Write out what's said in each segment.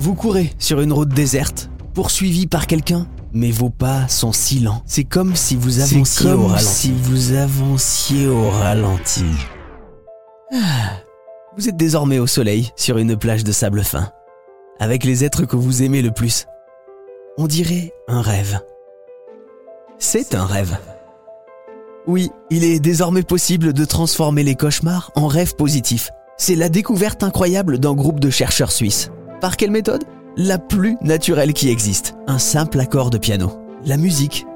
Vous courez sur une route déserte, poursuivi par quelqu'un, mais vos pas sont si lents. C'est comme si vous avanciez au ralenti. si vous avanciez au ralenti. Ah, vous êtes désormais au soleil, sur une plage de sable fin, avec les êtres que vous aimez le plus. On dirait un rêve. C'est un rêve. Oui, il est désormais possible de transformer les cauchemars en rêves positifs. C'est la découverte incroyable d'un groupe de chercheurs suisses. Par quelle méthode? La plus naturelle qui existe. Un simple accord de piano. La musique.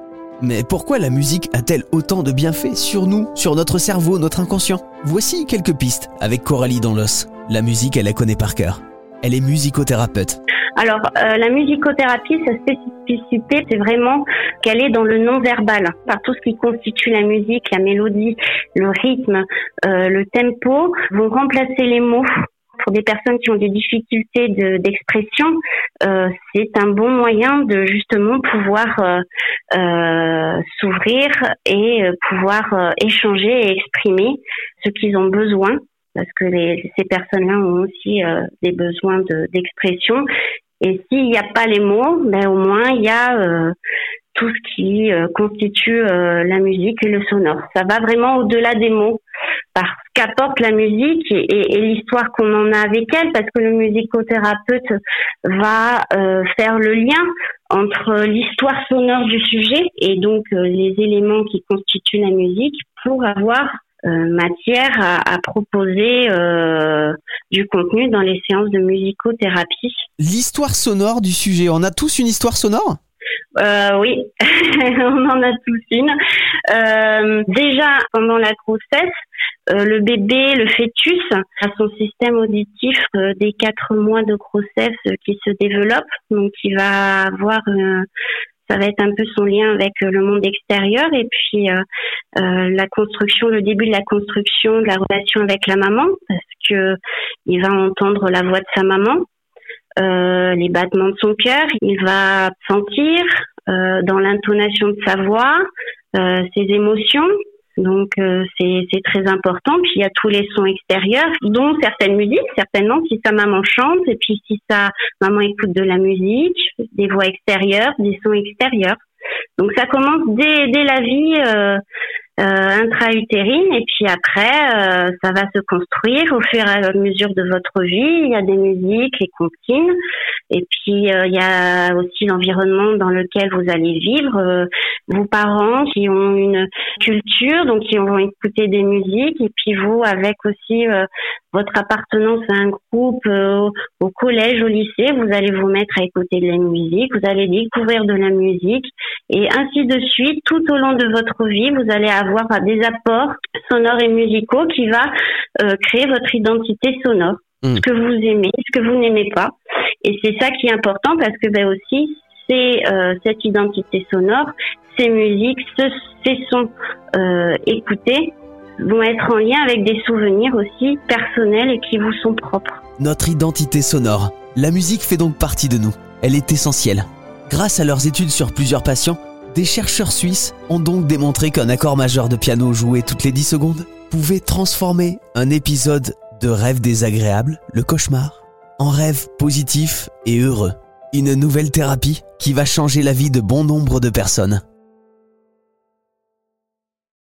Mais pourquoi la musique a-t-elle autant de bienfaits sur nous, sur notre cerveau, notre inconscient? Voici quelques pistes avec Coralie dans l'os. La musique, elle la connaît par cœur. Elle est musicothérapeute. Alors, euh, la musicothérapie, sa spécificité, c'est vraiment qu'elle est dans le non-verbal, par tout ce qui constitue la musique, la mélodie, le rythme, euh, le tempo, vont remplacer les mots. Pour des personnes qui ont des difficultés d'expression, euh, c'est un bon moyen de justement pouvoir s'ouvrir et pouvoir échanger et exprimer ce qu'ils ont besoin parce que les, ces personnes-là ont aussi euh, des besoins d'expression. et s'il n'y a pas les mots, ben au moins il y a euh, tout ce qui euh, constitue la musique et le sonore. Ça va vraiment au-delà des mots, parce qu'apporte la musique et, et, l'histoire qu'on en a avec elle, parce que le musicothérapeute va faire le lien entre l'histoire sonore du sujet et donc les éléments qui constituent la musique pour avoir euh, matière à, proposer euh, du contenu dans les séances de musicothérapie. L'histoire sonore du sujet, on a tous une histoire sonore? Euh, oui, on en a tous une. Euh, déjà, pendant la grossesse, euh, le bébé, le fœtus, a son système auditif euh, des quatre mois de grossesse qui se développe. Donc, il va avoir ça va être un peu son lien avec euh, le monde extérieur. Et puis euh, euh, la construction, le début de la construction de la relation avec la maman, parce que il va entendre la voix de sa maman, les battements de son cœur, il va sentir dans l'intonation de sa voix ses émotions, donc euh, c'est très important. Puis il y a tous les sons extérieurs, dont certaines musiques, certainement si sa maman chante, et puis si sa maman écoute de la musique, des voix extérieures, des sons extérieurs. Donc ça commence dès, dès la vie euh, intra-utérine et puis après euh, ça va se construire au fur et à mesure de votre vie. Il y a des musiques, les comptines et puis euh, il y a aussi l'environnement dans lequel vous allez vivre. Euh, vos parents qui ont une culture, donc qui vont écouter des musiques et puis vous avec aussi votre appartenance à un groupe au collège, au lycée, vous allez vous mettre à écouter de la musique, vous allez découvrir de la musique et ainsi de suite tout au long de votre vie, vous allez avoir des apports sonores et musicaux qui va euh, créer votre identité sonore. Hmm. Ce que vous aimez, ce que vous n'aimez pas. Et c'est ça qui est important parce que ben aussi, c'est euh, cette identité sonore, ces musiques, ces sons euh, écoutés vont être en lien avec des souvenirs aussi personnels et qui vous sont propres. Notre identité sonore. La musique fait donc partie de nous. Elle est essentielle. Grâce à leurs études sur plusieurs patients, des chercheurs suisses ont donc démontré qu'un accord majeur de piano joué toutes les 10 secondes pouvait transformer un épisode de rêve désagréable, le cauchemar, en rêve positif et heureux. Une nouvelle thérapie qui va changer la vie de bon nombre de personnes.